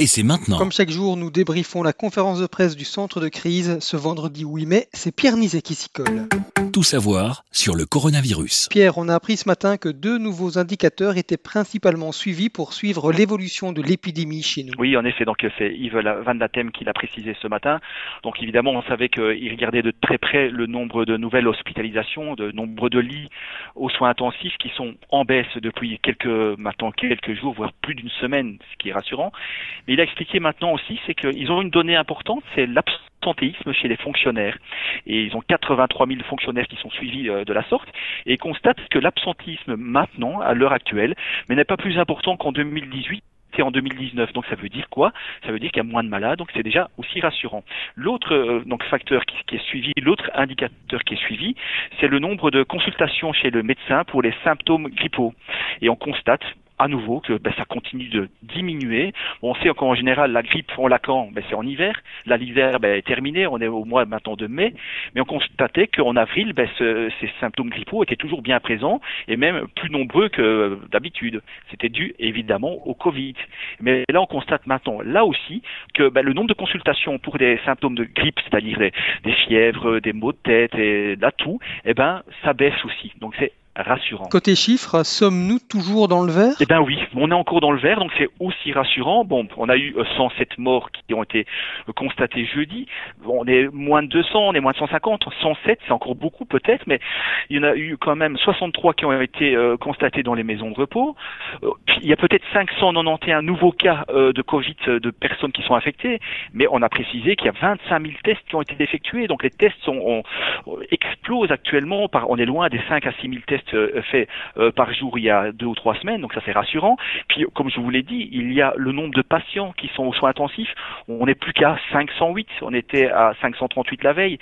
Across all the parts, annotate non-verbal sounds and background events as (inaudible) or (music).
et c'est maintenant. Comme chaque jour, nous débriefons la conférence de presse du centre de crise ce vendredi 8 mai. C'est Pierre Nizet qui s'y colle. Tout savoir sur le coronavirus. Pierre, on a appris ce matin que deux nouveaux indicateurs étaient principalement suivis pour suivre l'évolution de l'épidémie chez nous. Oui, en effet, donc c'est Yves Van Datem qui l'a précisé ce matin. Donc évidemment, on savait qu'il regardait de très près le nombre de nouvelles hospitalisations, de nombre de lits aux soins intensifs qui sont en baisse depuis quelques maintenant quelques jours, voire plus d'une semaine, ce qui est rassurant. Il a expliqué maintenant aussi, c'est qu'ils ont une donnée importante, c'est l'absentéisme chez les fonctionnaires. Et ils ont 83 000 fonctionnaires qui sont suivis euh, de la sorte et constatent que l'absentéisme maintenant, à l'heure actuelle, mais n'est pas plus important qu'en 2018 et en 2019. Donc ça veut dire quoi? Ça veut dire qu'il y a moins de malades, donc c'est déjà aussi rassurant. L'autre euh, donc facteur qui, qui, est suivi, l'autre indicateur qui est suivi, c'est le nombre de consultations chez le médecin pour les symptômes grippaux. Et on constate à nouveau que ben, ça continue de diminuer. on sait qu'en général, la grippe, on l'a ben, C'est en hiver. Là, l'hiver ben, est terminé, on est au mois maintenant de mai. Mais on constatait qu'en avril, ben, ce, ces symptômes grippaux étaient toujours bien présents et même plus nombreux que d'habitude. C'était dû évidemment au Covid. Mais là, on constate maintenant, là aussi, que ben, le nombre de consultations pour des symptômes de grippe, c'est-à-dire des, fièvres, des maux de tête et la toux, eh ben, ça baisse aussi. Donc c'est rassurant. Côté chiffres, sommes-nous toujours dans le vert? Eh bien oui, on est encore dans le vert, donc c'est aussi rassurant. Bon, on a eu 107 euh, morts qui ont été euh, constatés jeudi. on est moins de 200, on est moins de 150. 107, c'est encore beaucoup peut-être, mais il y en a eu quand même 63 qui ont été euh, constatés dans les maisons de repos. il y a peut-être 591 nouveaux cas de Covid de personnes qui sont infectées, mais on a précisé qu'il y a 25 000 tests qui ont été effectués. Donc les tests sont, explosent actuellement. Par, on est loin des 5 à 6 000 tests euh, fait euh, par jour il y a deux ou trois semaines, donc ça c'est rassurant. Puis comme je vous l'ai dit, il y a le nombre de patients qui sont aux soins intensifs, on n'est plus qu'à 508, on était à 538 la veille,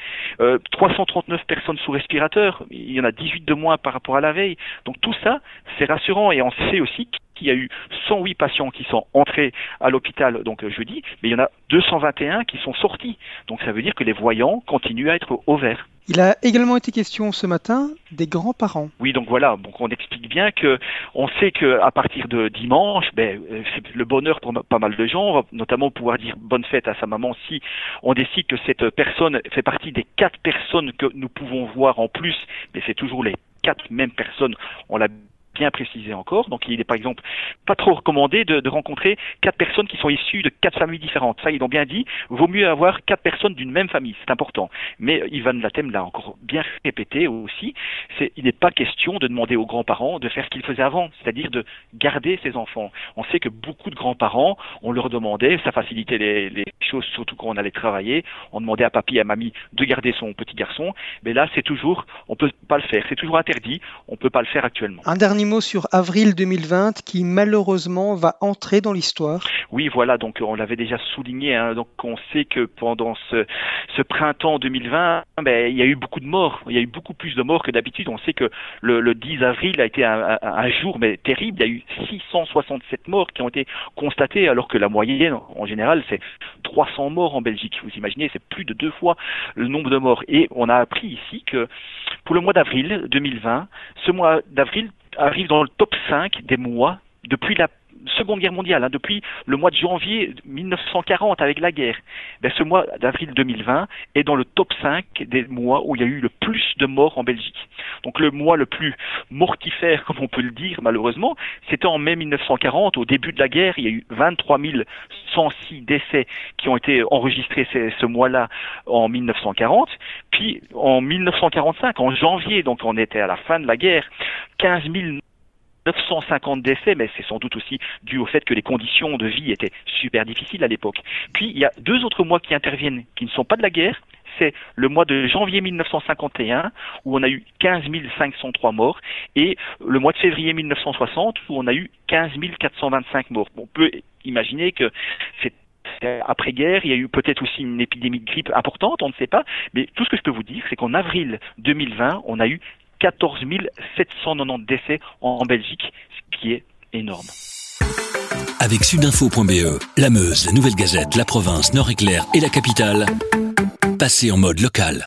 339 euh, personnes sous respirateur, il y en a 18 de moins par rapport à la veille. Donc tout ça, c'est rassurant. Et on sait aussi qu'il y a eu 108 patients qui sont entrés à l'hôpital donc jeudi, mais il y en a 221 qui sont sortis. Donc ça veut dire que les voyants continuent à être au vert. Il a également été question ce matin des grands-parents. Oui, donc voilà, donc on explique bien que on sait que à partir de dimanche, ben, euh, c'est le bonheur pour pas mal de gens, notamment pouvoir dire bonne fête à sa maman si on décide que cette personne fait partie des quatre personnes que nous pouvons voir en plus, mais c'est toujours les quatre mêmes personnes. On l'a bien précisé encore. Donc il est par exemple pas trop recommandé de, de, rencontrer quatre personnes qui sont issues de quatre familles différentes. Ça, ils l'ont bien dit. Vaut mieux avoir quatre personnes d'une même famille. C'est important. Mais Ivan Latem l'a encore bien répété aussi. C'est, il n'est pas question de demander aux grands-parents de faire ce qu'ils faisaient avant, c'est-à-dire de garder ses enfants. On sait que beaucoup de grands-parents, on leur demandait, ça facilitait les, les choses, surtout quand on allait travailler. On demandait à papy et à mamie de garder son petit garçon. Mais là, c'est toujours, on peut pas le faire. C'est toujours interdit. On peut pas le faire actuellement. Mot sur avril 2020 qui malheureusement va entrer dans l'histoire. Oui, voilà, donc on l'avait déjà souligné, hein, donc on sait que pendant ce, printemps 2020, ben, il y a eu beaucoup de morts, il y a eu beaucoup plus de morts que d'habitude. On sait que le, le, 10 avril a été un, un, jour mais terrible, il y a eu 667 morts qui ont été constatés alors que la moyenne en général c'est 300 morts en Belgique. Vous imaginez, c'est plus de deux fois le nombre de morts. Et on a appris ici que pour le mois d'avril 2020, ce mois d'avril arrive dans le top 5 des mois depuis la Seconde Guerre mondiale, hein, depuis le mois de janvier 1940 avec la guerre. Ben, ce mois d'avril 2020 est dans le top 5 des mois où il y a eu le plus de morts en Belgique. Donc le mois le plus mortifère, (laughs) comme on peut le dire malheureusement, c'était en mai 1940, au début de la guerre, il y a eu 23 106 décès qui ont été enregistrés ce mois-là en 1940. Puis en 1945, en janvier, donc on était à la fin de la guerre, 15 950 décès, mais c'est sans doute aussi dû au fait que les conditions de vie étaient super difficiles à l'époque. Puis il y a deux autres mois qui interviennent, qui ne sont pas de la guerre, c'est le mois de janvier 1951 où on a eu 15 503 morts et le mois de février 1960 où on a eu 15 425 morts. On peut imaginer que c'est après-guerre, il y a eu peut-être aussi une épidémie de grippe importante, on ne sait pas, mais tout ce que je peux vous dire, c'est qu'en avril 2020, on a eu 14 790 décès en Belgique, ce qui est énorme. Avec sudinfo.be, la Meuse, la Nouvelle Gazette, la province, Nord-Éclair et la capitale, passez en mode local.